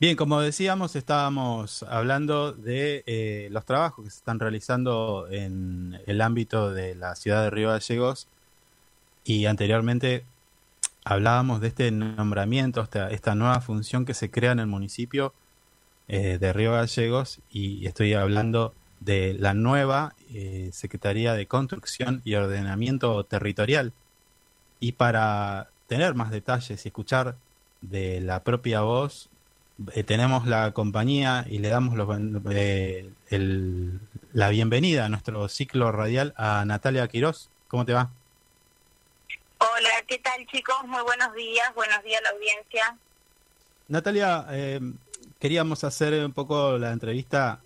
Bien, como decíamos, estábamos hablando de eh, los trabajos que se están realizando en el ámbito de la ciudad de Río Gallegos y anteriormente hablábamos de este nombramiento, esta, nueva función que se crea en el municipio eh, de Río Gallegos y estoy hablando de la nueva eh, Secretaría de Construcción y Ordenamiento Territorial. Y para tener más detalles y escuchar de la propia voz, eh, tenemos la compañía y le damos los, la bienvenida a nuestro ciclo radial a Natalia Quirós. ¿Cómo te va? Hola, ¿qué tal chicos? Muy buenos días, buenos días a la audiencia. Natalia, eh, queríamos hacer un poco la entrevista,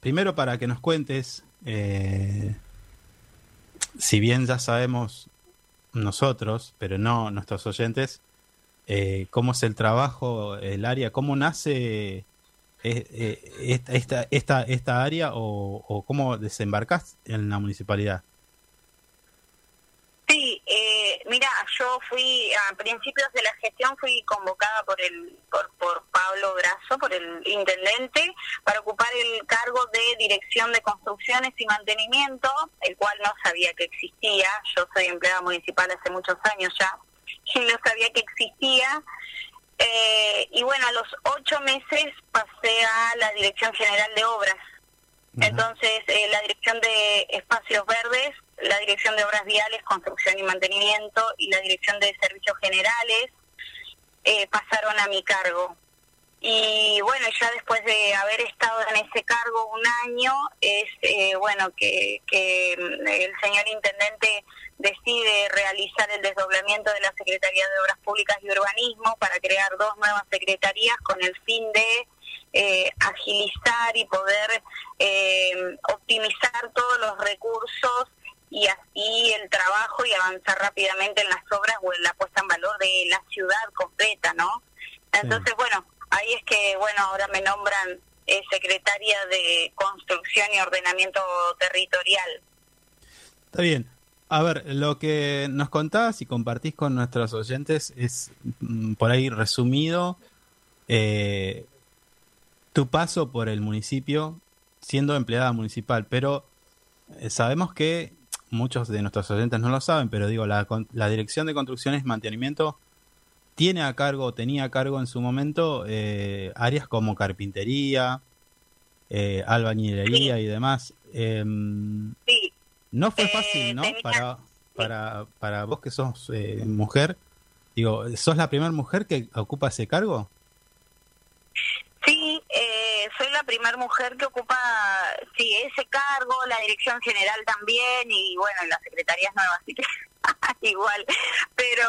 primero para que nos cuentes, eh, si bien ya sabemos nosotros, pero no nuestros oyentes, eh, cómo es el trabajo, el área, cómo nace esta, esta, esta, área o, o cómo desembarcas en la municipalidad. Mira, yo fui a principios de la gestión fui convocada por el por, por Pablo Brazo, por el intendente, para ocupar el cargo de dirección de construcciones y mantenimiento, el cual no sabía que existía. Yo soy empleada municipal hace muchos años ya no sabía que existía. Eh, y bueno, a los ocho meses pasé a la Dirección General de Obras. Entonces, eh, la Dirección de Espacios Verdes la Dirección de Obras Viales, Construcción y Mantenimiento y la Dirección de Servicios Generales eh, pasaron a mi cargo. Y bueno, ya después de haber estado en ese cargo un año, es eh, bueno que, que mm, el señor intendente decide realizar el desdoblamiento de la Secretaría de Obras Públicas y Urbanismo para crear dos nuevas secretarías con el fin de eh, agilizar y poder optimizar todos los recursos y así el trabajo y avanzar rápidamente en las obras o en la puesta en valor de la ciudad completa, ¿no? Entonces, bueno, ahí es que, bueno, ahora me nombran eh, secretaria de Construcción y Ordenamiento Territorial. Está bien. A ver, lo que nos contás y compartís con nuestros oyentes es mm, por ahí resumido eh, tu paso por el municipio siendo empleada municipal, pero eh, sabemos que muchos de nuestros oyentes no lo saben, pero digo, la, la Dirección de Construcciones y Mantenimiento tiene a cargo, tenía a cargo en su momento eh, áreas como carpintería, eh, albañilería y demás. Em, sí. No fue fácil, eh, ¿no? Para, para, para vos que sos eh, mujer, digo, ¿sos la primera mujer que ocupa ese cargo? Sí, eh, soy la primera mujer que ocupa sí ese cargo, la dirección general también y bueno, las secretarías nuevas, así que igual. Pero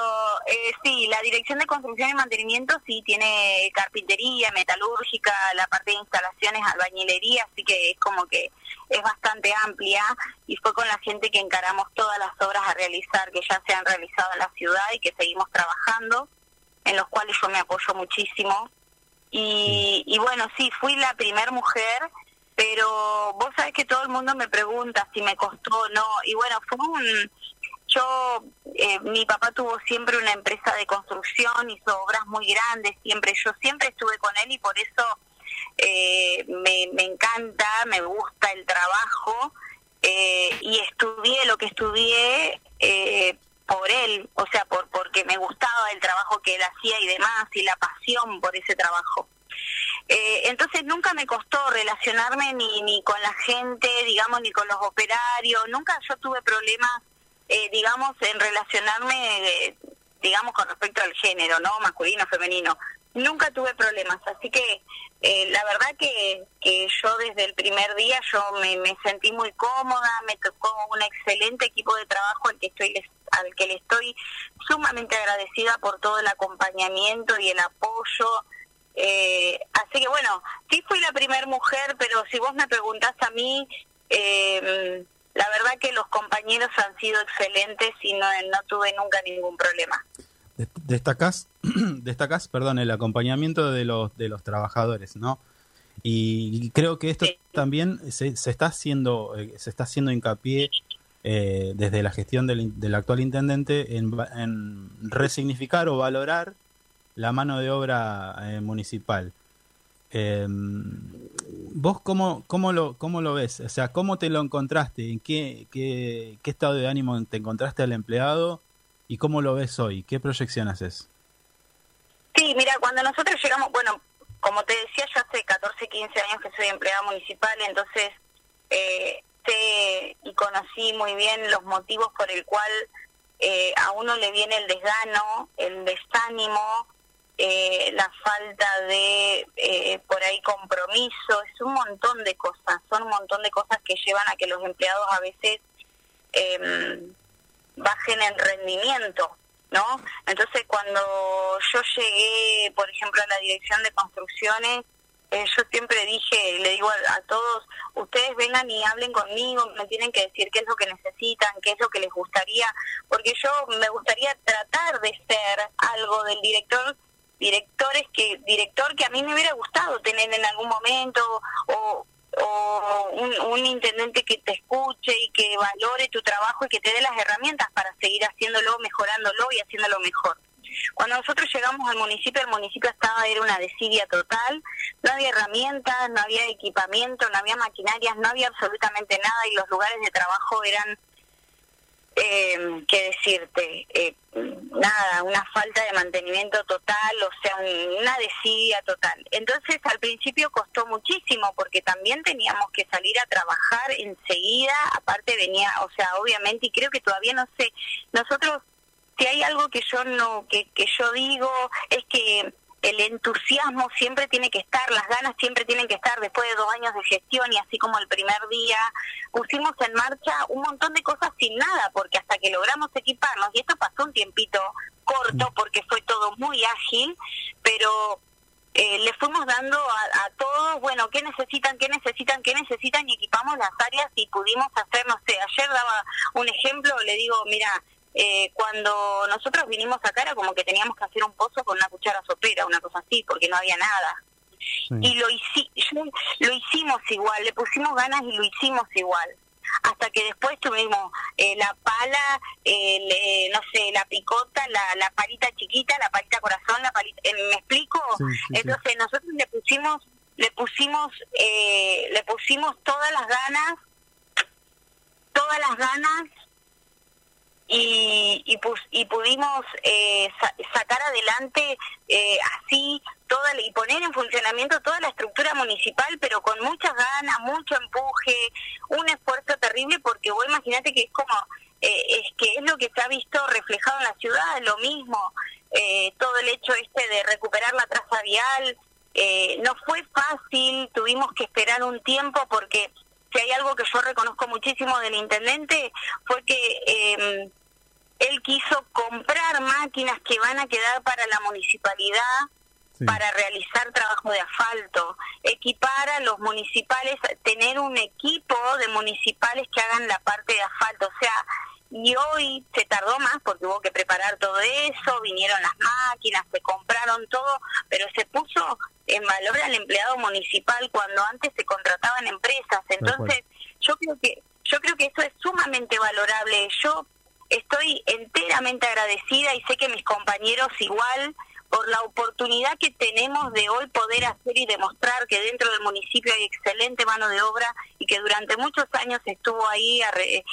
eh, sí, la dirección de construcción y mantenimiento sí tiene carpintería, metalúrgica, la parte de instalaciones, albañilería, así que es como que es bastante amplia y fue con la gente que encaramos todas las obras a realizar que ya se han realizado en la ciudad y que seguimos trabajando, en los cuales yo me apoyo muchísimo y, bueno, sí, fui la primera mujer, pero vos sabés que todo el mundo me pregunta si me costó o no. Y bueno, fue un... Yo, eh, mi papá tuvo siempre una empresa de construcción, hizo obras muy grandes, siempre. Yo siempre estuve con él y por eso eh, me, encanta, me gusta el trabajo eh, y estudié lo que estudié eh, por él, o sea, por porque me gustaba el trabajo que él hacía y demás, y la pasión por ese trabajo. Eh, entonces nunca me costó relacionarme ni, ni con la gente, digamos, ni con los operarios, nunca yo tuve problemas, eh, digamos, en relacionarme, eh, digamos, con respecto al género, ¿no? Masculino, femenino nunca tuve problemas, así que eh, la verdad que, que yo desde el primer día yo me, sentí muy cómoda, me tocó un excelente equipo de trabajo al que estoy al que le estoy sumamente agradecida por todo el acompañamiento y el apoyo. Eh, así que bueno, sí fui la primera mujer, pero si vos me preguntás a mí, eh, la verdad que los compañeros han sido excelentes y no, no tuve nunca ningún problema. Destacás, destacás, perdón, el acompañamiento de los, de los trabajadores, ¿no? Y creo que esto también se, se, está haciendo, eh, se está haciendo hincapié eh, desde la gestión del, del actual intendente en, en, resignificar o valorar la mano de obra eh, municipal. Em, ¿Vos cómo, cómo, lo, cómo lo ves? O sea, ¿cómo te lo encontraste? ¿En qué, qué, qué estado de ánimo te encontraste al empleado? ¿Y cómo lo ves hoy? ¿Qué proyección haces? Sí, mira, cuando nosotros llegamos, bueno, como te decía, yo hace 14, 15 años que soy empleada municipal, entonces eh, sé y conocí muy bien los motivos por el cual eh, a uno le viene el desgano, el desánimo, eh, la falta de eh, por ahí compromiso, es un montón de cosas, son un montón de cosas que llevan a que los empleados a veces em, bajen en rendimiento, ¿no? Entonces cuando yo llegué, por ejemplo, a la dirección de construcciones, eh, yo siempre dije, le digo a, todos, ustedes vengan y hablen conmigo, me tienen que decir qué es lo que necesitan, qué es lo que les gustaría, porque yo me gustaría tratar de ser algo del director directores que director que a mí me hubiera gustado tener en algún momento o, o un, un, intendente que te escuche y que valore tu trabajo y que te dé las herramientas para seguir haciéndolo, mejorándolo y haciéndolo mejor. Cuando nosotros llegamos al municipio, el municipio estaba, era una desidia total, no había herramientas, no había equipamiento, no había maquinarias, no había absolutamente nada y los lugares de trabajo eran eh, qué decirte, eh, nada, una falta de mantenimiento total, o sea, una desidia total. Entonces al principio costó muchísimo porque también teníamos que salir a trabajar enseguida, aparte venía, o sea, obviamente, y creo que todavía no sé, nosotros, si hay algo que yo no, que, que yo digo, es que el entusiasmo siempre tiene que estar, las ganas siempre tienen que estar después de dos años de gestión y así como el primer día pusimos en marcha un montón de cosas sin nada, porque hasta que logramos equiparnos, y esto pasó un tiempito corto porque fue todo muy ágil, pero eh, le fuimos dando a, a, todos, bueno, qué necesitan, qué necesitan, qué necesitan y equipamos las áreas y pudimos hacer, no sé, ayer daba un ejemplo, le digo, mira, eh, cuando nosotros vinimos acá era como que teníamos que hacer un pozo con una cuchara sopera, una cosa así, porque no había nada. Y lo, lo hicimos igual, le pusimos ganas y lo hicimos igual. Hasta que después tuvimos eh, la pala, eh, no sé, la picota, la, la palita chiquita, la palita corazón, la palita, eh, ¿me explico? Entonces nosotros le pusimos, le pusimos, eh, le pusimos todas las ganas, todas las ganas y, y, y pudimos eh, sacar adelante eh, así toda y poner en funcionamiento toda la estructura municipal, pero con muchas ganas, mucho empuje, un esfuerzo terrible, porque vos imaginate que es como, eh, es que es lo que se ha visto reflejado en la ciudad, lo mismo, eh, todo el hecho este de recuperar la traza vial, eh, no fue fácil, tuvimos que esperar un tiempo porque si hay algo que yo reconozco muchísimo del intendente fue que eh, él quiso comprar máquinas que van a quedar para la municipalidad sí. para realizar trabajo de asfalto, equipar a los municipales, tener un equipo de municipales que hagan la parte de asfalto, o sea, y hoy se tardó más porque hubo que preparar todo eso, vinieron las máquinas, se compraron todo, pero se puso en valor al empleado municipal cuando antes se contrataban empresas. Entonces, yo creo que yo creo que eso es sumamente valorable. Yo estoy enteramente agradecida y sé que mis compañeros igual por la oportunidad que tenemos de hoy poder hacer y demostrar que dentro del municipio hay excelente mano de obra y que durante muchos años estuvo ahí eh,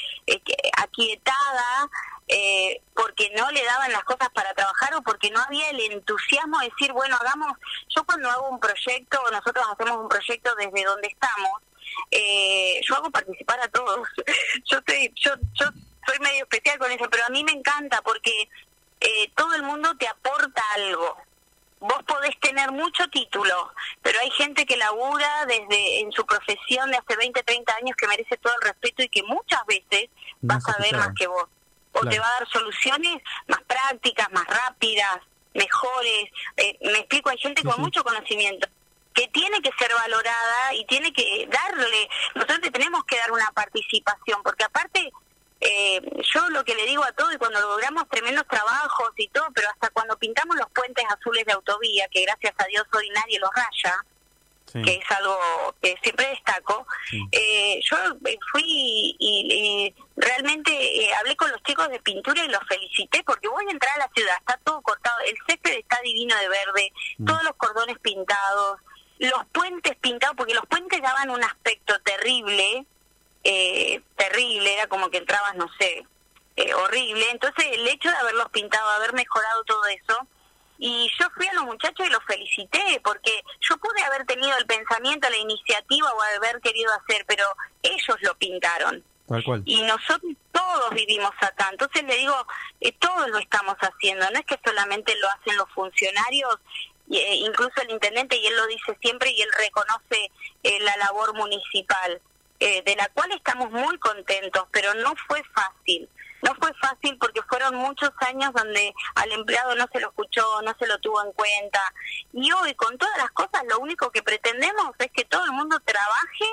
aquietada eh, porque no le daban las cosas para trabajar o porque no había el entusiasmo de decir, bueno, hagamos, yo cuando hago un proyecto, nosotros hacemos un proyecto desde donde estamos, eh, yo hago participar a todos. yo, estoy, yo, yo soy medio especial con eso, pero a mí me encanta porque eh, todo el mundo te aporta algo. Vos podés tener mucho título, pero hay gente que labura desde en su profesión de hace 20, 30 años que merece todo el respeto y que muchas veces no va a saber más que vos. O claro. te va a dar soluciones más prácticas, más rápidas, mejores. Eh, me explico, hay gente con mucho conocimiento que tiene que ser valorada y tiene que darle, nosotros tenemos que dar una participación, porque aparte eh, yo lo que le digo a todo y cuando logramos tremendos trabajos y todo, pero hasta cuando pintamos los puentes azules de autovía, que gracias a Dios hoy nadie los raya, sí. que es algo que siempre destaco, sí. eh, yo fui y, y realmente eh, hablé con los chicos de pintura y los felicité porque voy a entrar a la ciudad, está todo cortado, el césped está divino de verde, mm. todos los cordones pintados, los puentes pintados, porque los puentes daban un aspecto terrible, eh, terrible, era como que entrabas, no sé, eh, horrible. Entonces el hecho de haberlos pintado, haber mejorado todo eso, y yo fui a los muchachos y los felicité, porque yo pude haber tenido el pensamiento, la iniciativa o haber querido hacer, pero ellos lo pintaron. Y nosotros todos vivimos acá. Entonces le digo, eh, todos lo estamos haciendo. No es que solamente lo hacen los funcionarios, eh, incluso el intendente, y él lo dice siempre, y él reconoce eh, la labor municipal, de la cual estamos muy contentos, pero no fue fácil. No fue fácil porque fueron muchos años donde al empleado no se lo escuchó, no se lo tuvo en cuenta. Y hoy, con todas las cosas, lo único que pretendemos es que todo el mundo trabaje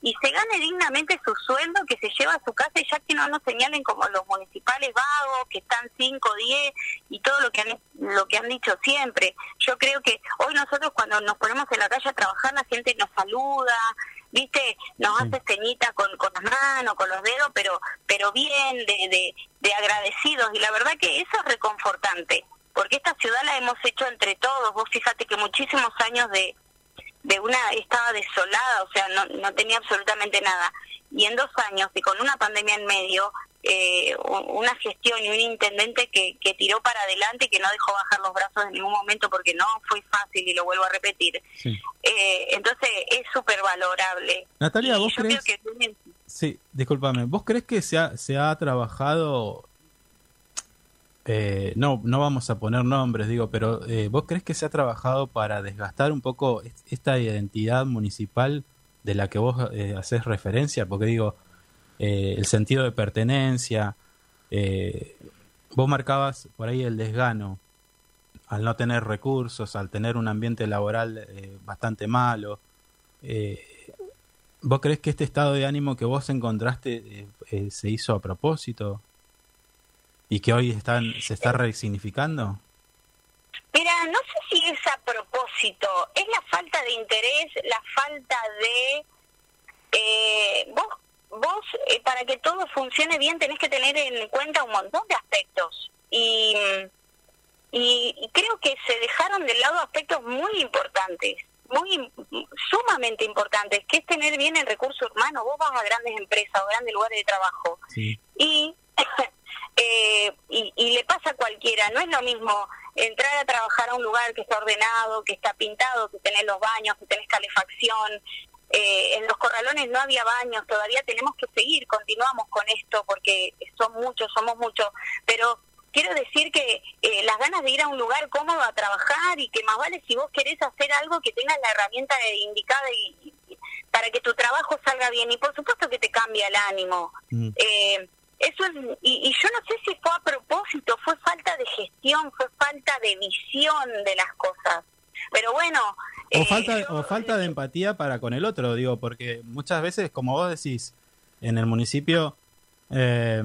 y se gane dignamente su sueldo, que se lleva a su casa y ya que no nos señalen como los municipales vagos, que están 5, 10 y todo lo que han, lo que han dicho siempre. Yo creo que hoy nosotros cuando nos ponemos en la calle a trabajar, la gente nos saluda, viste, nos hace ceñita con, con las manos, con los dedos, pero pero bien, de, de, agradecidos. Y la verdad que eso es reconfortante, porque esta ciudad la hemos hecho entre todos. Vos fíjate que muchísimos años de, de una, estaba desolada, o sea, no, no tenía absolutamente nada. Y en dos años, y con una pandemia en medio, eh, una gestión y un intendente que, que tiró para adelante y que no dejó bajar los brazos en ningún momento porque no fue fácil y lo vuelvo a repetir. Eh, entonces es súper valorable. Natalia, ¿vos crees? Que... Sí, discúlpame. ¿Vos crees que se ha, se ha trabajado eh, no, no vamos a poner nombres, digo, pero ¿vos crees que se ha trabajado para desgastar un poco esta identidad municipal de la que vos eh, haces referencia? Porque digo, eh, el sentido de pertenencia. Eh, vos marcabas por ahí el desgano al no tener recursos, al tener un ambiente laboral eh, bastante malo. ¿Vos crees que este estado de ánimo que vos encontraste se hizo a propósito? ¿Y que hoy están, se está resignificando? Mira, no sé si es a propósito, es la falta de interés, la falta de... Eh, vos vos eh, para que todo funcione bien tenés que tener en cuenta un montón de aspectos. Y, y, creo que se dejaron de lado aspectos muy importantes muy sumamente importantes que es tener bien el recurso humano. Vos vas a grandes empresas o grandes lugares de trabajo y, eh, y y le pasa a cualquiera. No es lo mismo entrar a trabajar a un lugar que está ordenado, que está pintado, que tenés los baños, que tenés calefacción, eh, en los corralones no había baños, todavía tenemos que seguir, continuamos con esto porque son muchos, somos muchos, pero quiero decir que eh, las ganas de ir a un lugar cómodo a trabajar y que más vale si vos querés hacer algo que tengas la herramienta indicada y, para que tu trabajo salga bien y por supuesto que te cambia el ánimo. Mm. Eh, eso es, y, y, yo no sé si fue a propósito, fue falta de gestión, fue falta de visión de las cosas. Pero bueno, o eh, falta, o falta de empatía para con el otro, digo, porque muchas veces, como vos decís, en el municipio, eh,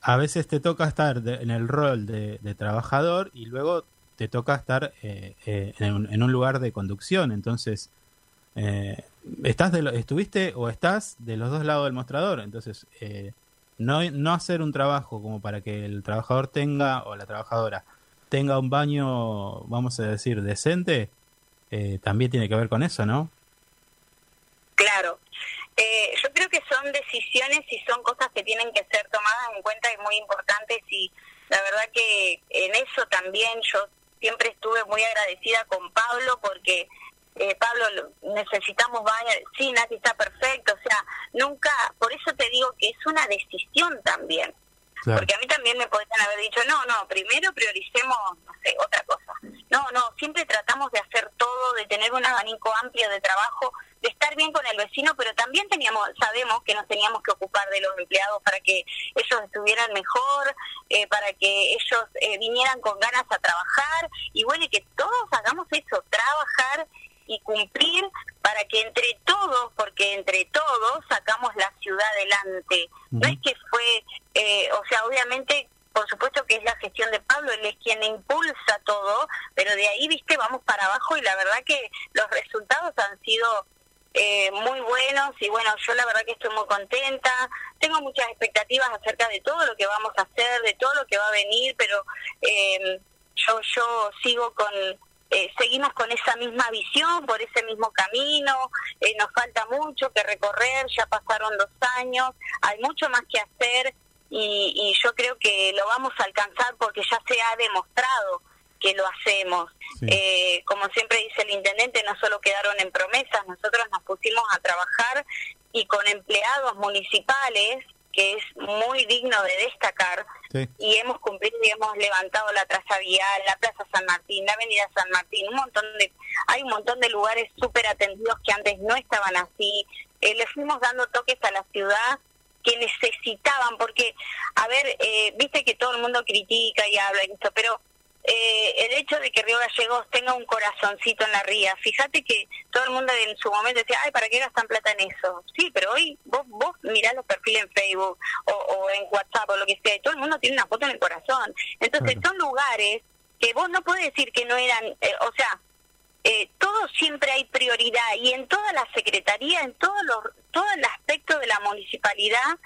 a veces te toca estar en el rol de, trabajador y luego te toca estar eh, en, un, lugar de conducción. Entonces, estás de estuviste o estás de los dos lados del mostrador. Entonces, no, no hacer un trabajo como para que el trabajador tenga o la trabajadora tenga un baño, vamos a decir, decente eh, también tiene que ver con eso, ¿no? Claro. Eh, yo creo que son decisiones y son cosas que tienen que ser tomadas en cuenta y muy importantes y la verdad que en eso también yo siempre estuve muy agradecida con Pablo porque eh, Pablo, necesitamos baño, sí, Nati está perfecto, o sea, nunca, por eso te digo que es una decisión también, porque a mí también me podrían haber dicho, no, no, primero prioricemos, no sé, otra cosa. No, no, siempre tratamos de hacer todo, de tener un abanico amplio de trabajo, de estar bien con el vecino, pero también teníamos, sabemos que nos teníamos que ocupar de los empleados para que ellos estuvieran mejor, eh, para que ellos eh, vinieran con ganas a trabajar, y bueno, y que todos hagamos eso, trabajar y cumplir para que entre todos, porque entre todos sacamos la ciudad adelante. No es que fue, eh, o sea, obviamente, por supuesto que es la gestión de Pablo, él es quien impulsa todo, pero de ahí, viste, vamos para abajo y la verdad que los resultados han sido eh, muy buenos y bueno, yo la verdad que estoy muy contenta, tengo muchas expectativas acerca de todo lo que vamos a hacer, de todo lo que va a venir, pero eh, yo, yo sigo con eh, seguimos con esa misma visión, por ese mismo camino, eh, nos falta mucho que recorrer, ya pasaron dos años, hay mucho más que hacer y, yo creo que lo vamos a alcanzar porque ya se ha demostrado que lo hacemos. Eh, como siempre dice el intendente, no solo quedaron en promesas, nosotros nos pusimos a trabajar y con empleados municipales que es muy digno de destacar y hemos cumplido y hemos levantado la traza vial, la Plaza San Martín, la Avenida San Martín, un montón de hay un montón de lugares súper atendidos que antes no estaban así. Eh, le fuimos dando toques a la ciudad que necesitaban, porque, a ver, eh, viste que todo el mundo critica y habla y esto, pero eh, el hecho de que Río Gallegos tenga un corazoncito en la ría, fíjate que todo el mundo en su momento decía, ay, ¿para qué gastan plata en eso? Sí, pero hoy vos, vos mirás los perfiles en Facebook o, en WhatsApp o lo que sea, y todo el mundo tiene una foto en el corazón. Entonces son lugares que vos no podés decir que no eran, eh, o sea, eh, todo siempre hay prioridad y en toda la secretaría, en todo, los, todo el aspecto de la municipalidad,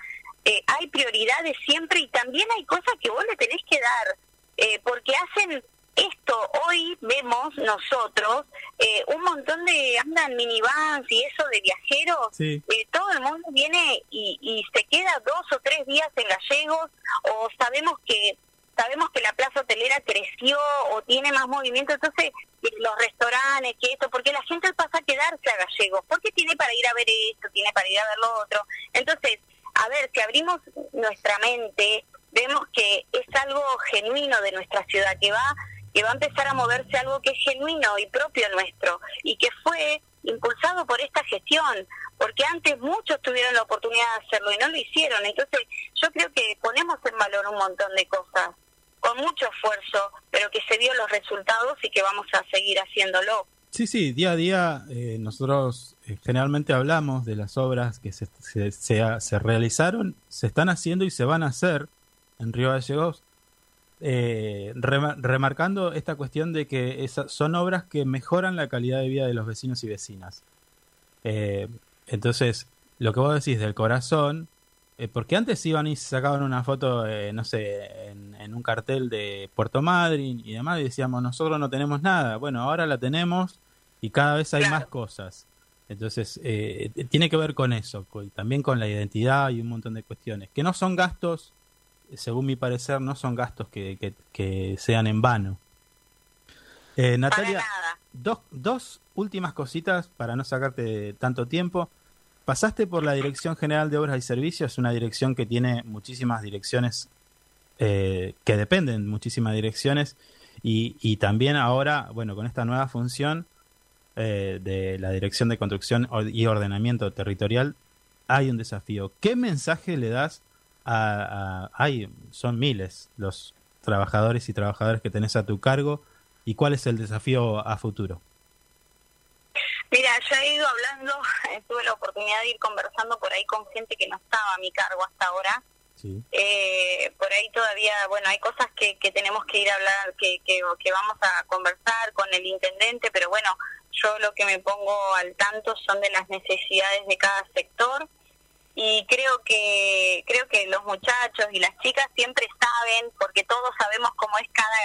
eh, hay prioridades siempre y también hay cosas que vos le tenés que dar eh, porque hacen esto hoy vemos nosotros eh, un montón de andan minivans y eso de viajeros eh, todo el mundo viene y, y se queda dos o tres días en gallegos o sabemos que sabemos que la plaza hotelera creció o tiene más movimiento entonces los restaurantes que esto porque la gente pasa a quedarse a gallegos porque tiene para ir a ver esto tiene para ir a ver lo otro entonces a ver si abrimos nuestra mente vemos que es algo genuino de nuestra ciudad, que va, que va a empezar a moverse algo que es genuino y propio nuestro, y que fue impulsado por esta gestión, porque antes muchos tuvieron la oportunidad de hacerlo y no lo hicieron. Entonces, yo creo que ponemos en valor un montón de cosas, con mucho esfuerzo, pero que se dio los resultados y que vamos a seguir haciéndolo. Sí, sí, día a día eh, nosotros eh, generalmente hablamos de las obras que se, se, se, realizaron, se están haciendo y se van a hacer en Río Gallegos, eh, remarcando esta cuestión de que son obras que mejoran la calidad de vida de los vecinos y vecinas. Eh, entonces, lo que vos decís del corazón, eh, porque antes iban y sacaban una foto, no sé, en, un cartel de Puerto Madryn y demás, y decíamos, nosotros no tenemos nada. Bueno, ahora la tenemos y cada vez hay más cosas. Entonces, tiene que ver con eso, también con la identidad y un montón de cuestiones, que no son gastos según mi parecer, no son gastos que, que, sean en vano. Eh, Natalia, dos, dos últimas cositas para no sacarte tanto tiempo. Pasaste por la Dirección General de Obras y Servicios, una dirección que tiene muchísimas direcciones, eh, que dependen muchísimas direcciones, y, también ahora, bueno, con esta nueva función eh, de la Dirección de Construcción y Ordenamiento Territorial, hay un desafío. ¿Qué mensaje le das hay, son miles los trabajadores y trabajadoras que tenés a tu cargo y cuál es el desafío a futuro. Mira, ya he ido hablando, tuve la oportunidad de ir conversando por ahí con gente que no estaba a mi cargo hasta ahora. Eh, por ahí todavía, bueno, hay cosas que, que tenemos que ir a hablar, que, que, que vamos a conversar con el intendente, pero bueno, yo lo que me pongo al tanto son de las necesidades de cada sector y creo que creo que los muchachos y las chicas siempre saben porque todos sabemos cómo es cada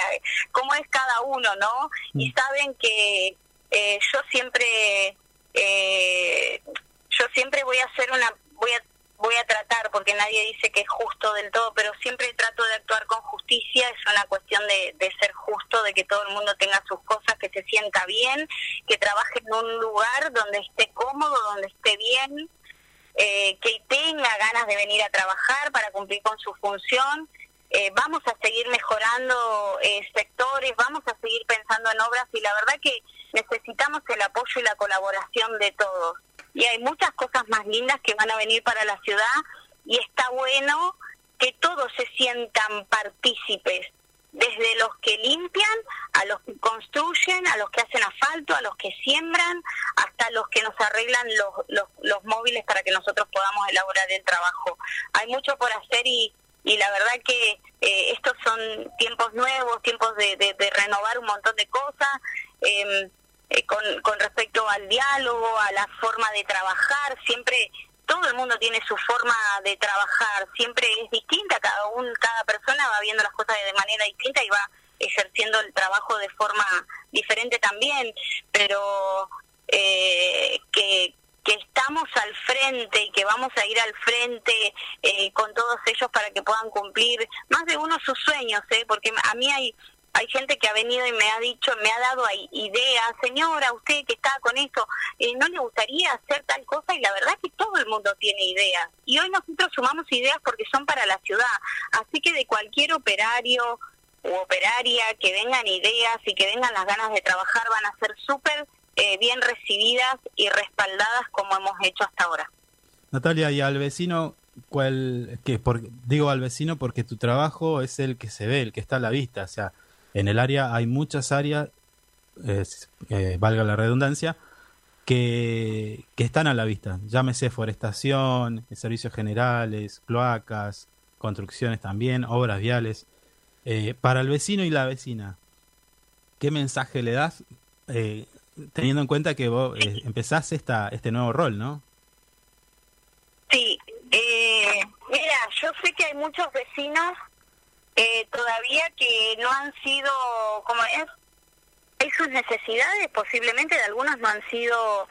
cómo es cada uno no y mm. saben que eh, yo siempre eh, yo siempre voy a hacer una voy a voy a tratar porque nadie dice que es justo del todo pero siempre trato de actuar con justicia es una cuestión de, de ser justo de que todo el mundo tenga sus cosas que se sienta bien que trabaje en un lugar donde esté cómodo donde esté bien eh, que tenga ganas de venir a trabajar para cumplir con su función. Eh, vamos a seguir mejorando eh, sectores, vamos a seguir pensando en obras y la verdad que necesitamos el apoyo y la colaboración de todos. Y hay muchas cosas más lindas que van a venir para la ciudad y está bueno que todos se sientan partícipes desde los que limpian, a los que construyen, a los que hacen asfalto, a los que siembran, hasta los que nos arreglan los, los, los móviles para que nosotros podamos elaborar el trabajo. Hay mucho por hacer y, y la verdad que eh, estos son tiempos nuevos, tiempos de, de, renovar un montón de cosas. Em, eh, con, con respecto al diálogo, a la forma de trabajar, siempre todo el mundo tiene su forma de trabajar, siempre es distinta, cada un, cada persona va viendo las cosas de manera distinta y va ejerciendo el trabajo de forma diferente también, pero eh, que, que estamos al frente y que vamos a ir al frente eh, con todos ellos para que puedan cumplir más de uno sus sueños, ¿eh? porque a mí hay hay gente que ha venido y me ha dicho, me ha dado ideas, señora, usted que está con esto, eh, ¿no le gustaría hacer tal cosa? Y la verdad es que todo el mundo tiene ideas. Y hoy nosotros sumamos ideas porque son para la ciudad. Así que de cualquier operario u operaria que vengan ideas y que vengan las ganas de trabajar van a ser súper eh, bien recibidas y respaldadas como hemos hecho hasta ahora. Natalia, y al vecino, ¿cuál, que por, digo al vecino porque tu trabajo es el que se ve, el que está a la vista, o sea, en el área hay muchas áreas, eh, valga la redundancia, que, que, están a la vista. Llámese forestación, servicios generales, cloacas, construcciones también, obras viales. Eh, para el vecino y la vecina, ¿qué mensaje le das eh, teniendo en cuenta que vos empezás esta, este nuevo rol, no? Sí, mira, yo sé que hay muchos vecinos eh, todavía que no han sido, como es, hay sus necesidades, posiblemente de algunos no han sido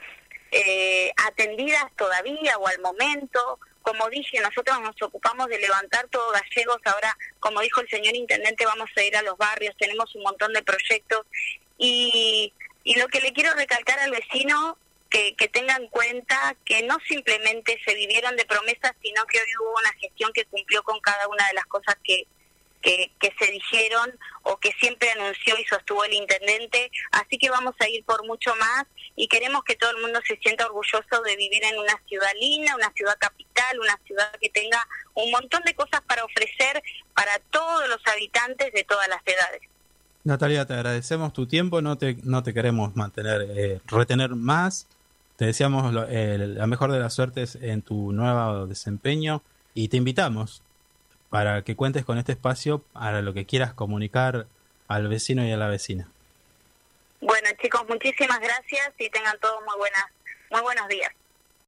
eh, atendidas todavía o al momento. Como dije, nosotros nos ocupamos de levantar todo gallegos. Ahora, como dijo el señor intendente, vamos a ir a los barrios, tenemos un montón de proyectos. Y, y lo que le quiero recalcar al vecino que, que tengan en cuenta que no simplemente se vivieron de promesas, sino que hoy hubo una gestión que cumplió con cada una de las cosas que, que, se dijeron o que siempre anunció y sostuvo el intendente. Así que vamos a ir por mucho más y queremos que todo el mundo se sienta orgulloso de vivir en una ciudad linda, una ciudad capital, una ciudad que tenga un montón de cosas para ofrecer para todos los habitantes de todas las edades. Natalia, te agradecemos tu tiempo, no te, no te queremos mantener, eh, retener más. Te deseamos la mejor de las suertes en tu nuevo desempeño y te invitamos para que cuentes con este espacio para lo que quieras comunicar al vecino y a la vecina. Bueno chicos, muchísimas gracias y tengan todos muy buenas, muy buenos días.